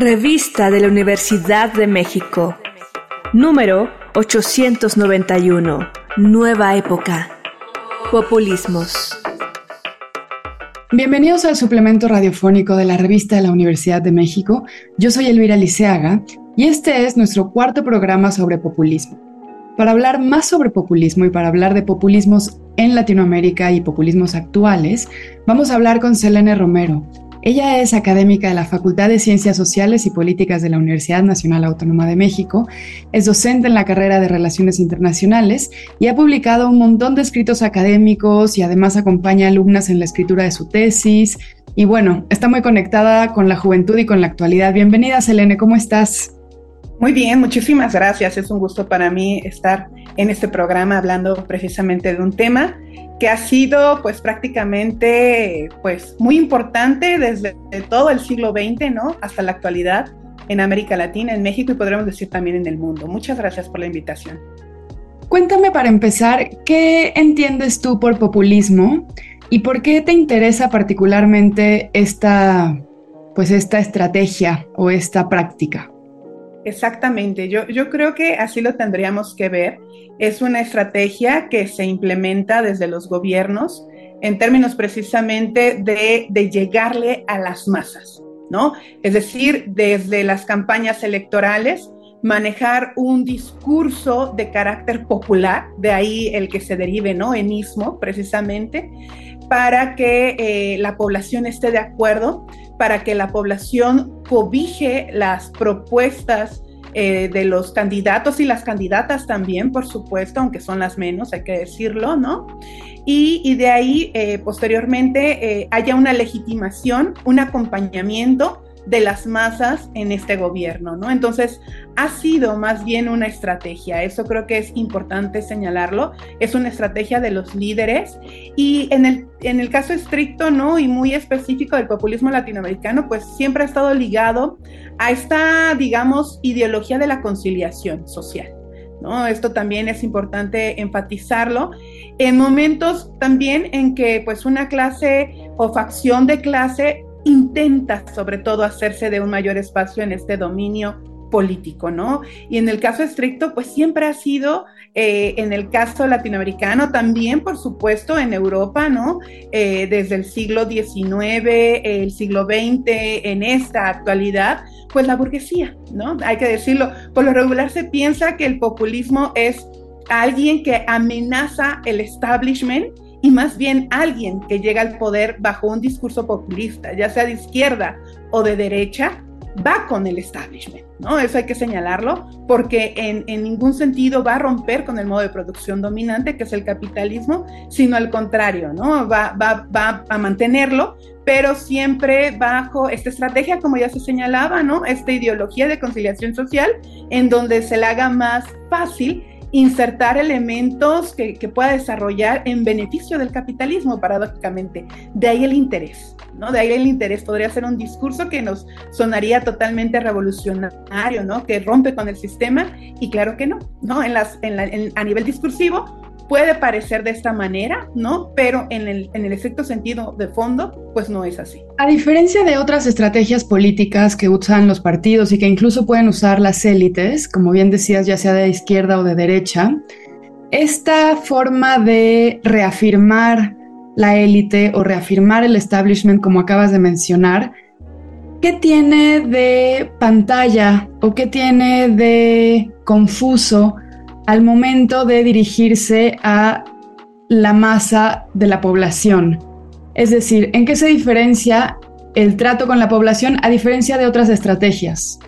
Revista de la Universidad de México. Número 891. Nueva época. Populismos. Bienvenidos al suplemento radiofónico de la revista de la Universidad de México. Yo soy Elvira Liceaga y este es nuestro cuarto programa sobre populismo. Para hablar más sobre populismo y para hablar de populismos en Latinoamérica y populismos actuales, vamos a hablar con Selene Romero. Ella es académica de la Facultad de Ciencias Sociales y Políticas de la Universidad Nacional Autónoma de México, es docente en la carrera de Relaciones Internacionales y ha publicado un montón de escritos académicos y además acompaña alumnas en la escritura de su tesis. Y bueno, está muy conectada con la juventud y con la actualidad. Bienvenida, Selene, ¿cómo estás? Muy bien, muchísimas gracias. Es un gusto para mí estar en este programa hablando precisamente de un tema que ha sido pues prácticamente pues muy importante desde todo el siglo XX, ¿no? Hasta la actualidad en América Latina, en México y podríamos decir también en el mundo. Muchas gracias por la invitación. Cuéntame para empezar, ¿qué entiendes tú por populismo y por qué te interesa particularmente esta pues esta estrategia o esta práctica? Exactamente, yo, yo creo que así lo tendríamos que ver. Es una estrategia que se implementa desde los gobiernos en términos precisamente de, de llegarle a las masas, ¿no? Es decir, desde las campañas electorales, manejar un discurso de carácter popular, de ahí el que se derive, ¿no? Enismo, precisamente, para que eh, la población esté de acuerdo, para que la población cobije las propuestas eh, de los candidatos y las candidatas también, por supuesto, aunque son las menos, hay que decirlo, ¿no? Y, de ahí, eh, posteriormente, haya una legitimación, un acompañamiento de las masas en este gobierno, ¿no? Entonces, ha sido más bien una estrategia, eso creo que es importante señalarlo, es una estrategia de los líderes y en el, en el caso estricto, ¿no? Y muy específico del populismo latinoamericano, pues siempre ha estado ligado a esta, digamos, ideología de la conciliación social. ¿No? Esto también es importante enfatizarlo. En momentos también en que pues una clase o facción de clase intenta sobre todo hacerse de un mayor espacio en este dominio político, ¿no? Y en el caso estricto, pues siempre ha sido, eh, en el caso latinoamericano, también, por supuesto, en Europa, ¿no? Eh, desde el siglo XIX, el siglo XX, en esta actualidad, pues la burguesía, ¿no? Hay que decirlo, por lo regular se piensa que el populismo es alguien que amenaza el establishment y más bien alguien que llega al poder bajo un discurso populista, ya sea de izquierda o de derecha, va con el establishment, ¿no? Eso hay que señalarlo, porque en, ningún sentido va a romper con el modo de producción dominante, que es el capitalismo, sino al contrario, ¿no? Va, va, va a mantenerlo, pero siempre bajo esta estrategia, como ya se señalaba, ¿no? Esta ideología de conciliación social, en donde se le haga más fácil insertar elementos que, pueda desarrollar en beneficio del capitalismo, paradójicamente. De ahí el interés, ¿no? De ahí el interés. Podría ser un discurso que nos sonaría totalmente revolucionario, ¿no? Que rompe con el sistema y claro que no, ¿no? En las, a nivel discursivo puede parecer de esta manera, ¿no? Pero en el, en sentido de fondo, pues no es así. A diferencia de otras estrategias políticas que usan los partidos y que incluso pueden usar las élites, como bien decías, ya sea de izquierda o de derecha, esta forma de reafirmar la élite o reafirmar el establishment, como acabas de mencionar, ¿qué tiene de pantalla o qué tiene de confuso al momento de dirigirse a la masa de la población. Es decir, ¿en qué se diferencia el trato con la población a diferencia de otras estrategias?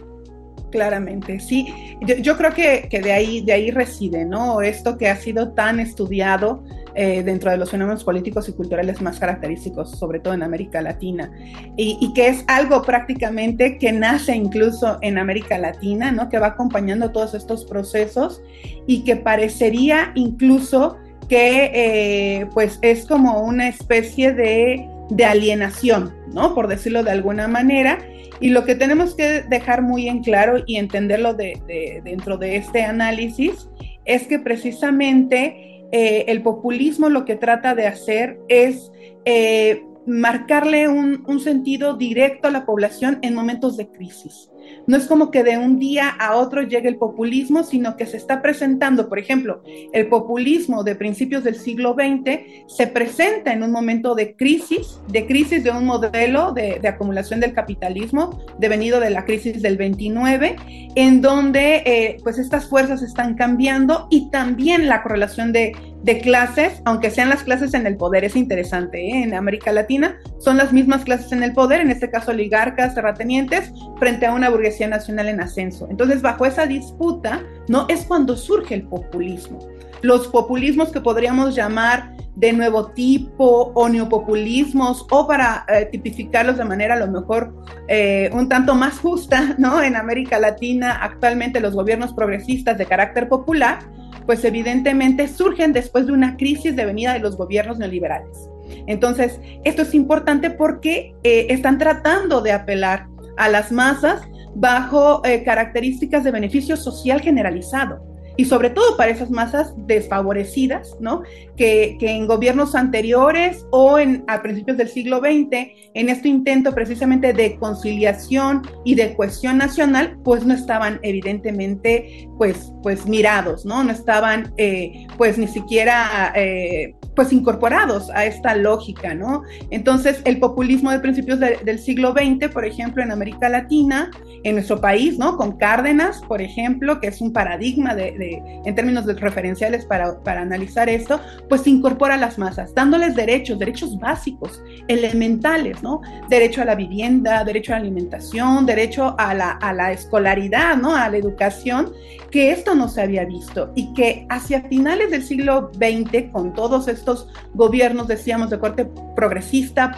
Claramente, sí. Yo, creo que, de, ahí, de ahí reside, ¿no? Esto que ha sido tan estudiado eh, dentro de los fenómenos políticos y culturales más característicos, sobre todo en América Latina, y, que es algo prácticamente que nace incluso en América Latina, ¿no? Que va acompañando todos estos procesos y que parecería incluso que eh, pues es como una especie de, de alienación, ¿no? Por decirlo de alguna manera, y lo que tenemos que dejar muy en claro y entenderlo de, dentro de este análisis es que precisamente eh, el populismo lo que trata de hacer es eh, marcarle un, un sentido directo a la población en momentos de crisis. No es como que de un día a otro llegue el populismo, sino que se está presentando, por ejemplo, el populismo de principios del siglo XX se presenta en un momento de crisis, de crisis de un modelo de, acumulación del capitalismo devenido de la crisis del 29, en donde eh, pues estas fuerzas están cambiando y también la correlación de, clases, aunque sean las clases en el poder, es interesante, ¿eh? en América Latina son las mismas clases en el poder, en este caso oligarcas, terratenientes, frente a una burguesía nacional en ascenso. Entonces, bajo esa disputa, ¿no? Es cuando surge el populismo. Los populismos que podríamos llamar de nuevo tipo o neopopulismos o para eh, tipificarlos de manera a lo mejor eh, un tanto más justa, ¿no? En América Latina actualmente los gobiernos progresistas de carácter popular, pues evidentemente surgen después de una crisis de venida de los gobiernos neoliberales. Entonces, esto es importante porque eh, están tratando de apelar a las masas bajo eh, características de beneficio social generalizado y sobre todo para esas masas desfavorecidas, ¿no? Que, en gobiernos anteriores o en, a principios del siglo XX, en este intento precisamente de conciliación y de cohesión nacional, pues no estaban evidentemente, pues, pues mirados, ¿no? No estaban, eh, pues ni siquiera eh, pues incorporados a esta lógica, ¿no? Entonces, el populismo de principios del siglo XX, por ejemplo, en América Latina, en nuestro país, ¿no? Con Cárdenas, por ejemplo, que es un paradigma de, en términos de referenciales para, para analizar esto, pues incorpora a las masas, dándoles derechos, derechos básicos, elementales, ¿no? Derecho a la vivienda, derecho a la alimentación, derecho a la, a la escolaridad, ¿no? A la educación, que esto no se había visto y que hacia finales del siglo XX, con todos estos estos gobiernos, decíamos, de corte progresista,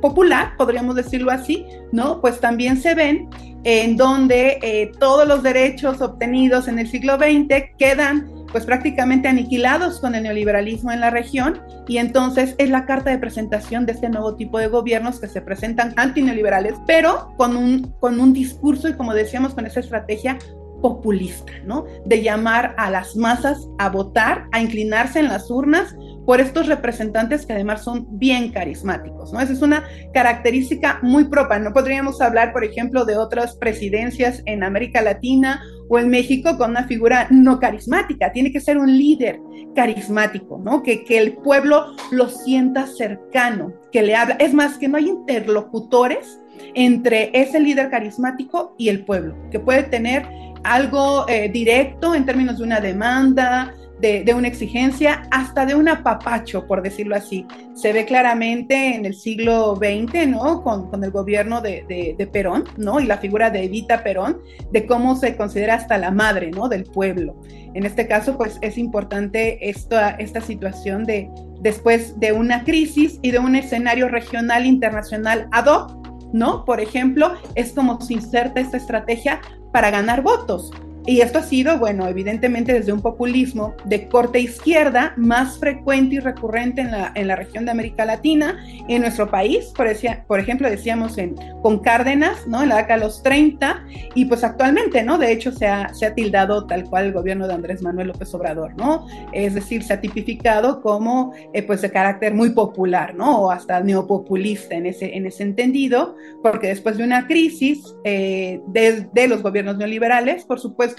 popular, podríamos decirlo así, ¿no? Pues también se ven en donde eh, todos los derechos obtenidos en el siglo XX quedan pues prácticamente aniquilados con el neoliberalismo en la región y entonces es la carta de presentación de este nuevo tipo de gobiernos que se presentan antineoliberales, pero con un, con un discurso y como decíamos con esa estrategia populista, ¿no? De llamar a las masas a votar, a inclinarse en las urnas por estos representantes que además son bien carismáticos, ¿no? Esa es una característica muy propia. No podríamos hablar, por ejemplo, de otras presidencias en América Latina o en México con una figura no carismática. Tiene que ser un líder carismático, ¿no? Que, que el pueblo lo sienta cercano, que le habla. Es más, que no hay interlocutores entre ese líder carismático y el pueblo, que puede tener algo eh, directo en términos de una demanda, de, una exigencia, hasta de un apapacho, por decirlo así. Se ve claramente en el siglo XX, ¿no? Con, el gobierno de, de, Perón, ¿no? Y la figura de Evita Perón, de cómo se considera hasta la madre, ¿no? Del pueblo. En este caso, pues es importante esta, esta situación de después de una crisis y de un escenario regional internacional ad hoc, ¿no? Por ejemplo, es como se inserta esta estrategia para ganar votos. Y esto ha sido, bueno, evidentemente desde un populismo de corte izquierda más frecuente y recurrente en la, en la región de América Latina, en nuestro país, por, por ejemplo, decíamos en, con Cárdenas, ¿no? En la década de los 30, y pues actualmente, ¿no? De hecho, se ha, se ha tildado tal cual el gobierno de Andrés Manuel López Obrador, ¿no? Es decir, se ha tipificado como, eh, pues, de carácter muy popular, ¿no? O hasta neopopulista en ese, en ese entendido, porque después de una crisis eh, de, de los gobiernos neoliberales, por supuesto,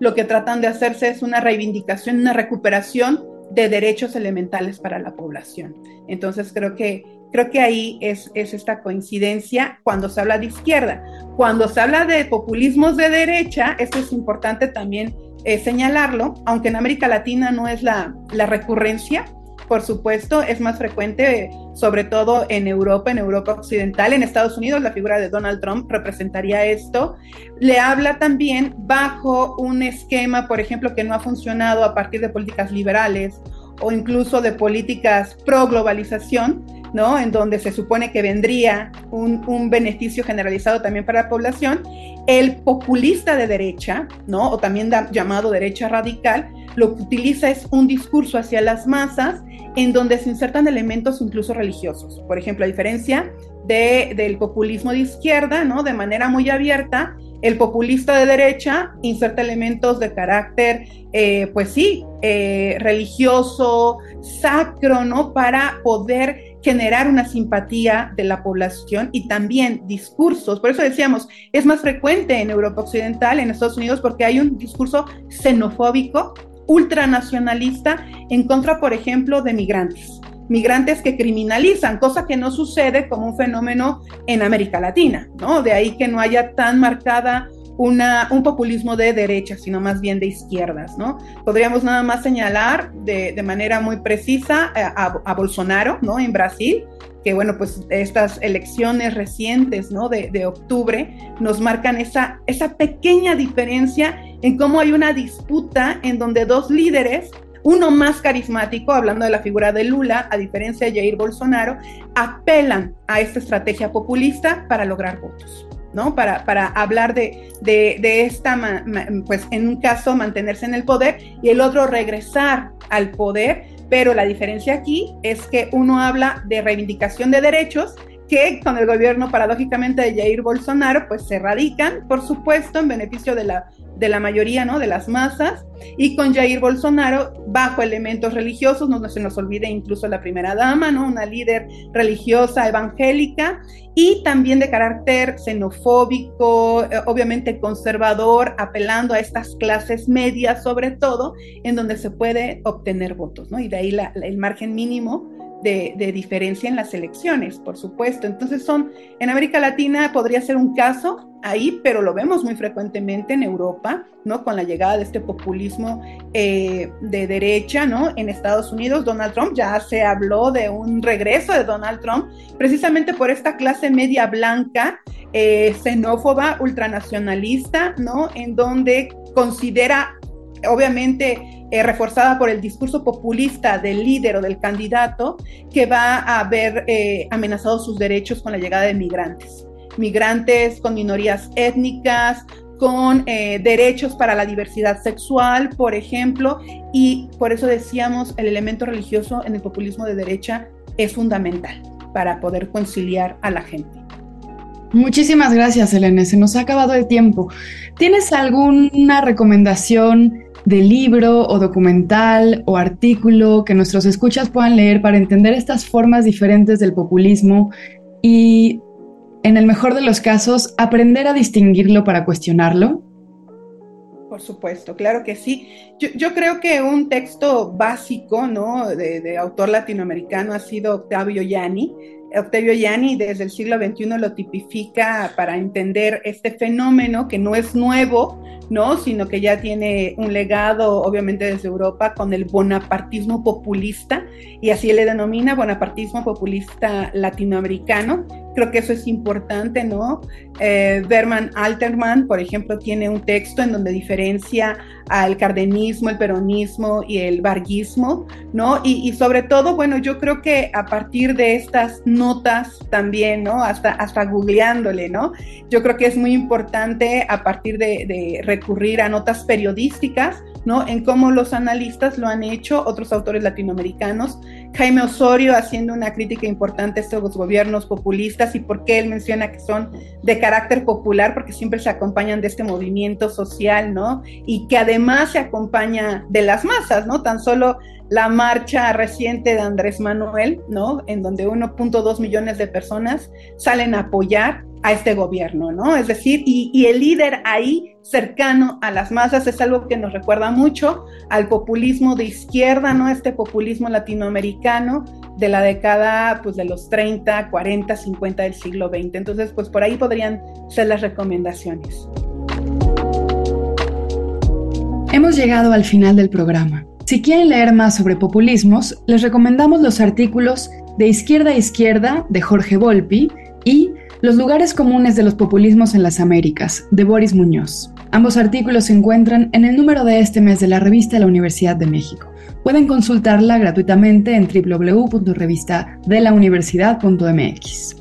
lo que tratan de hacerse es una reivindicación, una recuperación de derechos elementales para la población. Entonces creo que, creo que ahí es, es esta coincidencia cuando se habla de izquierda. Cuando se habla de populismos de derecha, esto es importante también eh, señalarlo, aunque en América Latina no es la, la recurrencia, por supuesto, es más frecuente, sobre todo en Europa, en Europa Occidental, en Estados Unidos, la figura de Donald Trump representaría esto. Le habla también bajo un esquema, por ejemplo, que no ha funcionado a partir de políticas liberales o incluso de políticas pro globalización, ¿no? En donde se supone que vendría un, un, beneficio generalizado también para la población. El populista de derecha, ¿no? O también llamado derecha radical, lo que utiliza es un discurso hacia las masas en donde se insertan elementos incluso religiosos. Por ejemplo, a diferencia de, del populismo de izquierda, ¿no? De manera muy abierta, el populista de derecha inserta elementos de carácter, eh, pues sí, eh, religioso, sacro, ¿no? Para poder generar una simpatía de la población y también discursos. Por eso decíamos, es más frecuente en Europa Occidental, en Estados Unidos, porque hay un discurso xenofóbico, ultranacionalista, en contra, por ejemplo, de migrantes migrantes que criminalizan, cosa que no sucede como un fenómeno en América Latina, ¿no? De ahí que no haya tan marcada una, un populismo de derecha, sino más bien de izquierdas, ¿no? Podríamos nada más señalar de, manera muy precisa a, a, Bolsonaro, ¿no? En Brasil, que bueno, pues estas elecciones recientes, ¿no? De, de octubre nos marcan esa, esa pequeña diferencia en cómo hay una disputa en donde dos líderes uno más carismático, hablando de la figura de Lula, a diferencia de Jair Bolsonaro, apelan a esta estrategia populista para lograr votos. ¿No? Para, hablar de esta, pues en un caso mantenerse en el poder y el otro regresar al poder, pero la diferencia aquí es que uno habla de reivindicación de derechos que con el gobierno paradójicamente de Jair Bolsonaro pues se radican, por supuesto, en beneficio de la de la mayoría, ¿no? De las masas, y con Jair Bolsonaro bajo elementos religiosos, no se nos olvide incluso la primera dama, ¿no? Una líder religiosa evangélica y también de carácter xenofóbico, eh, obviamente conservador, apelando a estas clases medias sobre todo, en donde se puede obtener votos, ¿no? Y de ahí el margen mínimo de, diferencia en las elecciones, por supuesto. Entonces son, en América Latina podría ser un caso ahí, pero lo vemos muy frecuentemente en Europa, ¿no? Con la llegada de este populismo eh, de derecha, ¿no? En Estados Unidos, Donald Trump, ya se habló de un regreso de Donald Trump, precisamente por esta clase media blanca, eh, xenófoba, ultranacionalista, ¿no? En donde considera, obviamente, eh, reforzada por el discurso populista del líder o del candidato que va a haber eh, amenazado sus derechos con la llegada de migrantes. Migrantes con minorías étnicas, con eh, derechos para la diversidad sexual, por ejemplo, y por eso decíamos el elemento religioso en el populismo de derecha es fundamental para poder conciliar a la gente. Muchísimas gracias, Elena. Se nos ha acabado el tiempo. ¿Tienes alguna recomendación de libro o documental o artículo que nuestros escuchas puedan leer para entender estas formas diferentes del populismo y, en el mejor de los casos, aprender a distinguirlo para cuestionarlo? Por supuesto, claro que sí. Yo, yo creo que un texto básico, ¿no? De, de, autor latinoamericano ha sido Octavio Yanni. Octavio Yanni desde el siglo XXI lo tipifica para entender este fenómeno que no es nuevo, ¿no? Sino que ya tiene un legado, obviamente, desde Europa con el bonapartismo populista, y así le denomina bonapartismo populista latinoamericano. Creo que eso es importante, ¿no? Eh, Berman Alterman, por ejemplo, tiene un texto en donde diferencia al cardenismo, el peronismo y el varguismo, ¿no? Y, y, sobre todo, bueno, yo creo que a partir de estas notas también, ¿no? Hasta, hasta googleándole, ¿no? Yo creo que es muy importante a partir de, de recurrir a notas periodísticas, ¿no? En cómo los analistas lo han hecho, otros autores latinoamericanos. Jaime Osorio haciendo una crítica importante a estos gobiernos populistas y por qué él menciona que son de carácter popular, porque siempre se acompañan de este movimiento social, ¿no? Y que además se acompaña de las masas, ¿no? Tan solo la marcha reciente de Andrés Manuel, ¿no? En donde 1.2 millones de personas salen a apoyar a este gobierno, ¿no? Es decir, y, el líder ahí cercano a las masas es algo que nos recuerda mucho al populismo de izquierda, ¿no? Este populismo latinoamericano de la década, pues, de los 30, 40, 50 del siglo XX. Entonces, pues, por ahí podrían ser las recomendaciones. Hemos llegado al final del programa. Si quieren leer más sobre populismos, les recomendamos los artículos De izquierda a izquierda de Jorge Volpi y Los lugares comunes de los populismos en las Américas de Boris Muñoz. Ambos artículos se encuentran en el número de este mes de la revista de la Universidad de México. Pueden consultarla gratuitamente en www.revistadelauniversidad.mx.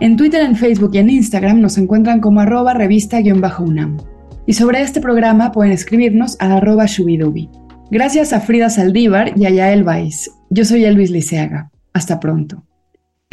En Twitter, en Facebook y en Instagram nos encuentran como arroba revista-unam. Y sobre este programa pueden escribirnos a arroba shubidubi. Gracias a Frida Saldívar y a Yael Baiz. Yo soy Elvis Liceaga. Hasta pronto.